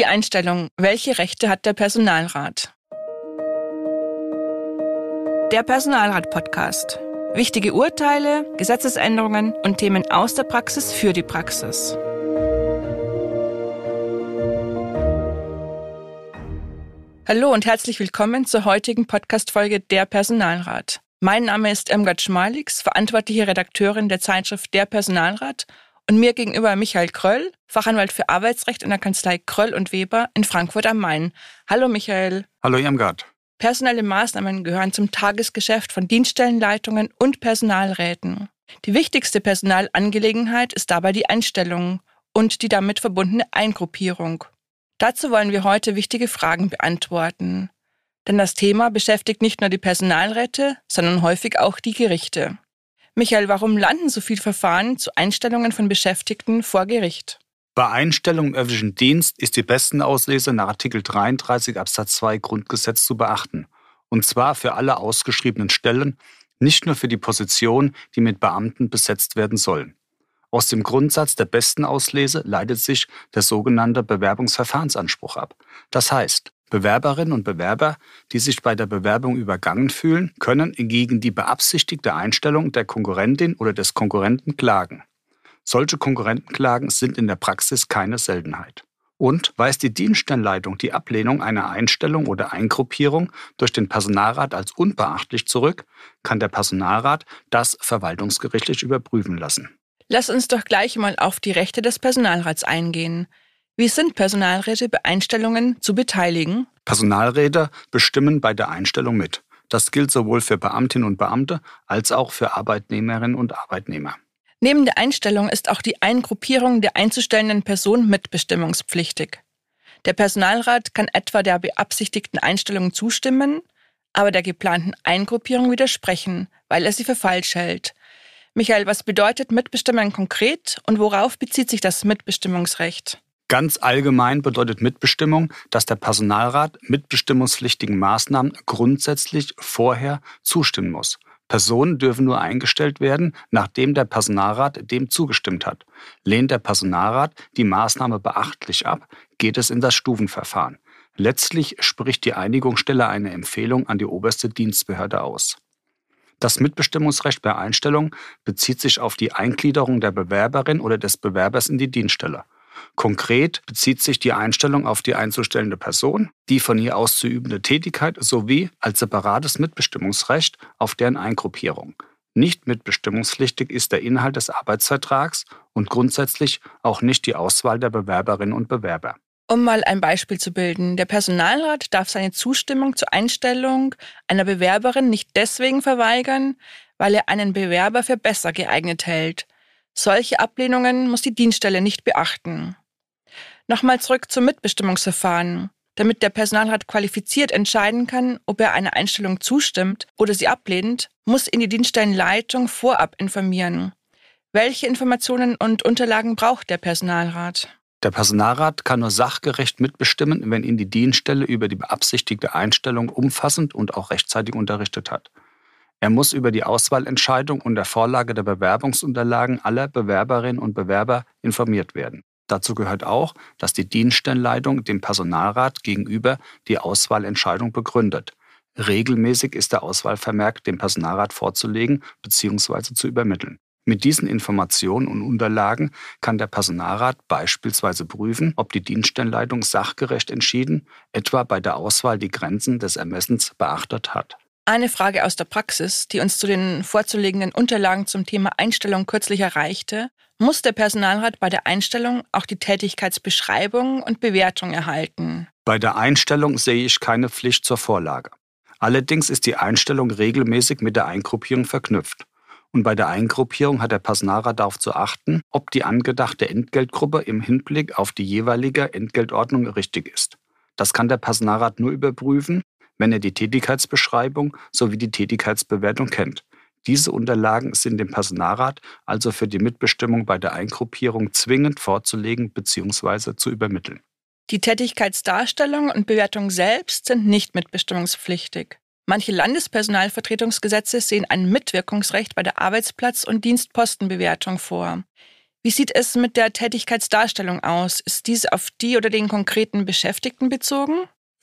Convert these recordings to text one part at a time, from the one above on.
Die Einstellung, welche Rechte hat der Personalrat? Der Personalrat-Podcast. Wichtige Urteile, Gesetzesänderungen und Themen aus der Praxis für die Praxis. Hallo und herzlich willkommen zur heutigen Podcast-Folge Der Personalrat. Mein Name ist Emgard Schmalix, verantwortliche Redakteurin der Zeitschrift Der Personalrat und mir gegenüber Michael Kröll, Fachanwalt für Arbeitsrecht in der Kanzlei Kröll und Weber in Frankfurt am Main. Hallo Michael. Hallo Irmgard. Personelle Maßnahmen gehören zum Tagesgeschäft von Dienststellenleitungen und Personalräten. Die wichtigste Personalangelegenheit ist dabei die Einstellung und die damit verbundene Eingruppierung. Dazu wollen wir heute wichtige Fragen beantworten. Denn das Thema beschäftigt nicht nur die Personalräte, sondern häufig auch die Gerichte. Michael, warum landen so viele Verfahren zu Einstellungen von Beschäftigten vor Gericht? Bei Einstellung im öffentlichen Dienst ist die besten Auslese nach Artikel 33 Absatz 2 Grundgesetz zu beachten. Und zwar für alle ausgeschriebenen Stellen, nicht nur für die Positionen, die mit Beamten besetzt werden sollen. Aus dem Grundsatz der besten Auslese leitet sich der sogenannte Bewerbungsverfahrensanspruch ab. Das heißt, Bewerberinnen und Bewerber, die sich bei der Bewerbung übergangen fühlen, können gegen die beabsichtigte Einstellung der Konkurrentin oder des Konkurrenten klagen. Solche Konkurrentenklagen sind in der Praxis keine Seltenheit. Und weist die Dienststellenleitung die Ablehnung einer Einstellung oder Eingruppierung durch den Personalrat als unbeachtlich zurück, kann der Personalrat das verwaltungsgerichtlich überprüfen lassen. Lass uns doch gleich mal auf die Rechte des Personalrats eingehen. Wie sind Personalräte bei Einstellungen zu beteiligen? Personalräte bestimmen bei der Einstellung mit. Das gilt sowohl für Beamtinnen und Beamte als auch für Arbeitnehmerinnen und Arbeitnehmer. Neben der Einstellung ist auch die Eingruppierung der einzustellenden Person mitbestimmungspflichtig. Der Personalrat kann etwa der beabsichtigten Einstellung zustimmen, aber der geplanten Eingruppierung widersprechen, weil er sie für falsch hält. Michael, was bedeutet Mitbestimmen konkret und worauf bezieht sich das Mitbestimmungsrecht? Ganz allgemein bedeutet Mitbestimmung, dass der Personalrat mitbestimmungspflichtigen Maßnahmen grundsätzlich vorher zustimmen muss. Personen dürfen nur eingestellt werden, nachdem der Personalrat dem zugestimmt hat. Lehnt der Personalrat die Maßnahme beachtlich ab, geht es in das Stufenverfahren. Letztlich spricht die Einigungsstelle eine Empfehlung an die oberste Dienstbehörde aus. Das Mitbestimmungsrecht bei Einstellung bezieht sich auf die Eingliederung der Bewerberin oder des Bewerbers in die Dienststelle. Konkret bezieht sich die Einstellung auf die einzustellende Person, die von ihr auszuübende Tätigkeit sowie als separates Mitbestimmungsrecht auf deren Eingruppierung. Nicht mitbestimmungspflichtig ist der Inhalt des Arbeitsvertrags und grundsätzlich auch nicht die Auswahl der Bewerberinnen und Bewerber. Um mal ein Beispiel zu bilden, der Personalrat darf seine Zustimmung zur Einstellung einer Bewerberin nicht deswegen verweigern, weil er einen Bewerber für besser geeignet hält, solche Ablehnungen muss die Dienststelle nicht beachten. Nochmal zurück zum Mitbestimmungsverfahren. Damit der Personalrat qualifiziert entscheiden kann, ob er einer Einstellung zustimmt oder sie ablehnt, muss ihn die Dienststellenleitung vorab informieren. Welche Informationen und Unterlagen braucht der Personalrat? Der Personalrat kann nur sachgerecht mitbestimmen, wenn ihn die Dienststelle über die beabsichtigte Einstellung umfassend und auch rechtzeitig unterrichtet hat. Er muss über die Auswahlentscheidung und der Vorlage der Bewerbungsunterlagen aller Bewerberinnen und Bewerber informiert werden. Dazu gehört auch, dass die Dienststellenleitung dem Personalrat gegenüber die Auswahlentscheidung begründet. Regelmäßig ist der Auswahlvermerk dem Personalrat vorzulegen bzw. zu übermitteln. Mit diesen Informationen und Unterlagen kann der Personalrat beispielsweise prüfen, ob die Dienststellenleitung sachgerecht entschieden, etwa bei der Auswahl die Grenzen des Ermessens beachtet hat. Eine Frage aus der Praxis, die uns zu den vorzulegenden Unterlagen zum Thema Einstellung kürzlich erreichte. Muss der Personalrat bei der Einstellung auch die Tätigkeitsbeschreibung und Bewertung erhalten? Bei der Einstellung sehe ich keine Pflicht zur Vorlage. Allerdings ist die Einstellung regelmäßig mit der Eingruppierung verknüpft. Und bei der Eingruppierung hat der Personalrat darauf zu achten, ob die angedachte Entgeltgruppe im Hinblick auf die jeweilige Entgeltordnung richtig ist. Das kann der Personalrat nur überprüfen, wenn er die Tätigkeitsbeschreibung sowie die Tätigkeitsbewertung kennt. Diese Unterlagen sind dem Personalrat also für die Mitbestimmung bei der Eingruppierung zwingend vorzulegen bzw. zu übermitteln. Die Tätigkeitsdarstellung und Bewertung selbst sind nicht mitbestimmungspflichtig. Manche Landespersonalvertretungsgesetze sehen ein Mitwirkungsrecht bei der Arbeitsplatz- und Dienstpostenbewertung vor. Wie sieht es mit der Tätigkeitsdarstellung aus? Ist diese auf die oder den konkreten Beschäftigten bezogen?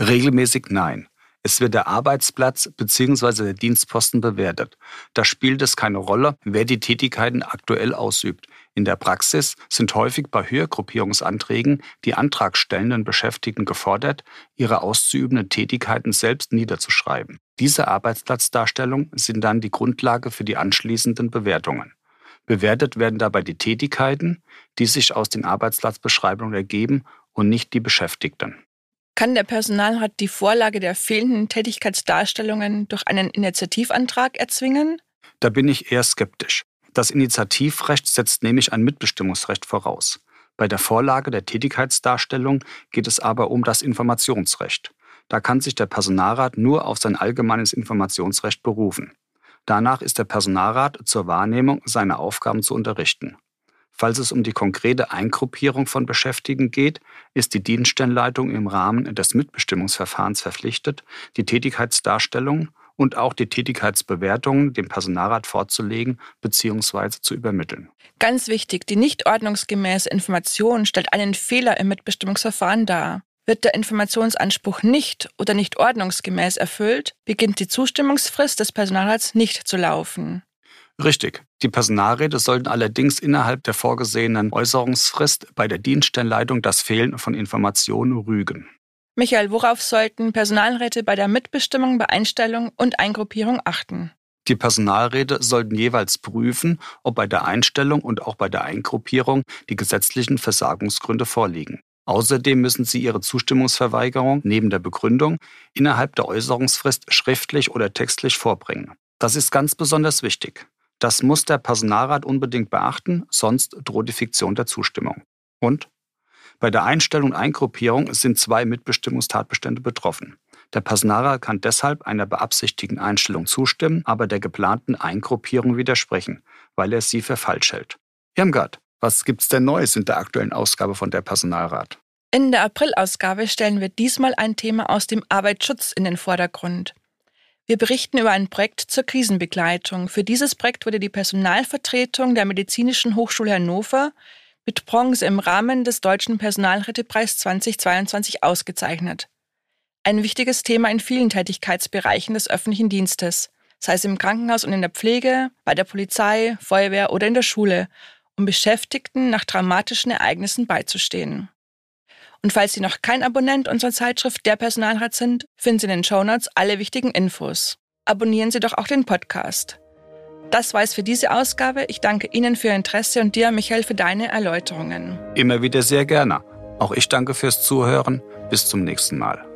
Regelmäßig nein. Es wird der Arbeitsplatz bzw. der Dienstposten bewertet. Da spielt es keine Rolle, wer die Tätigkeiten aktuell ausübt. In der Praxis sind häufig bei Höhergruppierungsanträgen die antragstellenden Beschäftigten gefordert, ihre auszuübenden Tätigkeiten selbst niederzuschreiben. Diese Arbeitsplatzdarstellungen sind dann die Grundlage für die anschließenden Bewertungen. Bewertet werden dabei die Tätigkeiten, die sich aus den Arbeitsplatzbeschreibungen ergeben und nicht die Beschäftigten. Kann der Personalrat die Vorlage der fehlenden Tätigkeitsdarstellungen durch einen Initiativantrag erzwingen? Da bin ich eher skeptisch. Das Initiativrecht setzt nämlich ein Mitbestimmungsrecht voraus. Bei der Vorlage der Tätigkeitsdarstellung geht es aber um das Informationsrecht. Da kann sich der Personalrat nur auf sein allgemeines Informationsrecht berufen. Danach ist der Personalrat zur Wahrnehmung seiner Aufgaben zu unterrichten. Falls es um die konkrete Eingruppierung von Beschäftigten geht, ist die Dienststellenleitung im Rahmen des Mitbestimmungsverfahrens verpflichtet, die Tätigkeitsdarstellung und auch die Tätigkeitsbewertungen dem Personalrat vorzulegen bzw. zu übermitteln. Ganz wichtig, die nicht ordnungsgemäße Information stellt einen Fehler im Mitbestimmungsverfahren dar. Wird der Informationsanspruch nicht oder nicht ordnungsgemäß erfüllt, beginnt die Zustimmungsfrist des Personalrats nicht zu laufen. Richtig. Die Personalräte sollten allerdings innerhalb der vorgesehenen Äußerungsfrist bei der Dienststellenleitung das Fehlen von Informationen rügen. Michael, worauf sollten Personalräte bei der Mitbestimmung, bei Einstellung und Eingruppierung achten? Die Personalräte sollten jeweils prüfen, ob bei der Einstellung und auch bei der Eingruppierung die gesetzlichen Versagungsgründe vorliegen. Außerdem müssen sie ihre Zustimmungsverweigerung neben der Begründung innerhalb der Äußerungsfrist schriftlich oder textlich vorbringen. Das ist ganz besonders wichtig. Das muss der Personalrat unbedingt beachten, sonst droht die Fiktion der Zustimmung. Und? Bei der Einstellung und Eingruppierung sind zwei Mitbestimmungstatbestände betroffen. Der Personalrat kann deshalb einer beabsichtigten Einstellung zustimmen, aber der geplanten Eingruppierung widersprechen, weil er sie für falsch hält. Irmgard, was gibt's denn Neues in der aktuellen Ausgabe von der Personalrat? In der Aprilausgabe stellen wir diesmal ein Thema aus dem Arbeitsschutz in den Vordergrund. Wir berichten über ein Projekt zur Krisenbegleitung. Für dieses Projekt wurde die Personalvertretung der Medizinischen Hochschule Hannover mit Bronze im Rahmen des Deutschen Personalrätepreis 2022 ausgezeichnet. Ein wichtiges Thema in vielen Tätigkeitsbereichen des öffentlichen Dienstes, sei es im Krankenhaus und in der Pflege, bei der Polizei, Feuerwehr oder in der Schule, um Beschäftigten nach dramatischen Ereignissen beizustehen. Und falls Sie noch kein Abonnent unserer Zeitschrift Der Personalrat sind, finden Sie in den Shownotes alle wichtigen Infos. Abonnieren Sie doch auch den Podcast. Das war es für diese Ausgabe. Ich danke Ihnen für Ihr Interesse und dir, Michael, für deine Erläuterungen. Immer wieder sehr gerne. Auch ich danke fürs Zuhören. Bis zum nächsten Mal.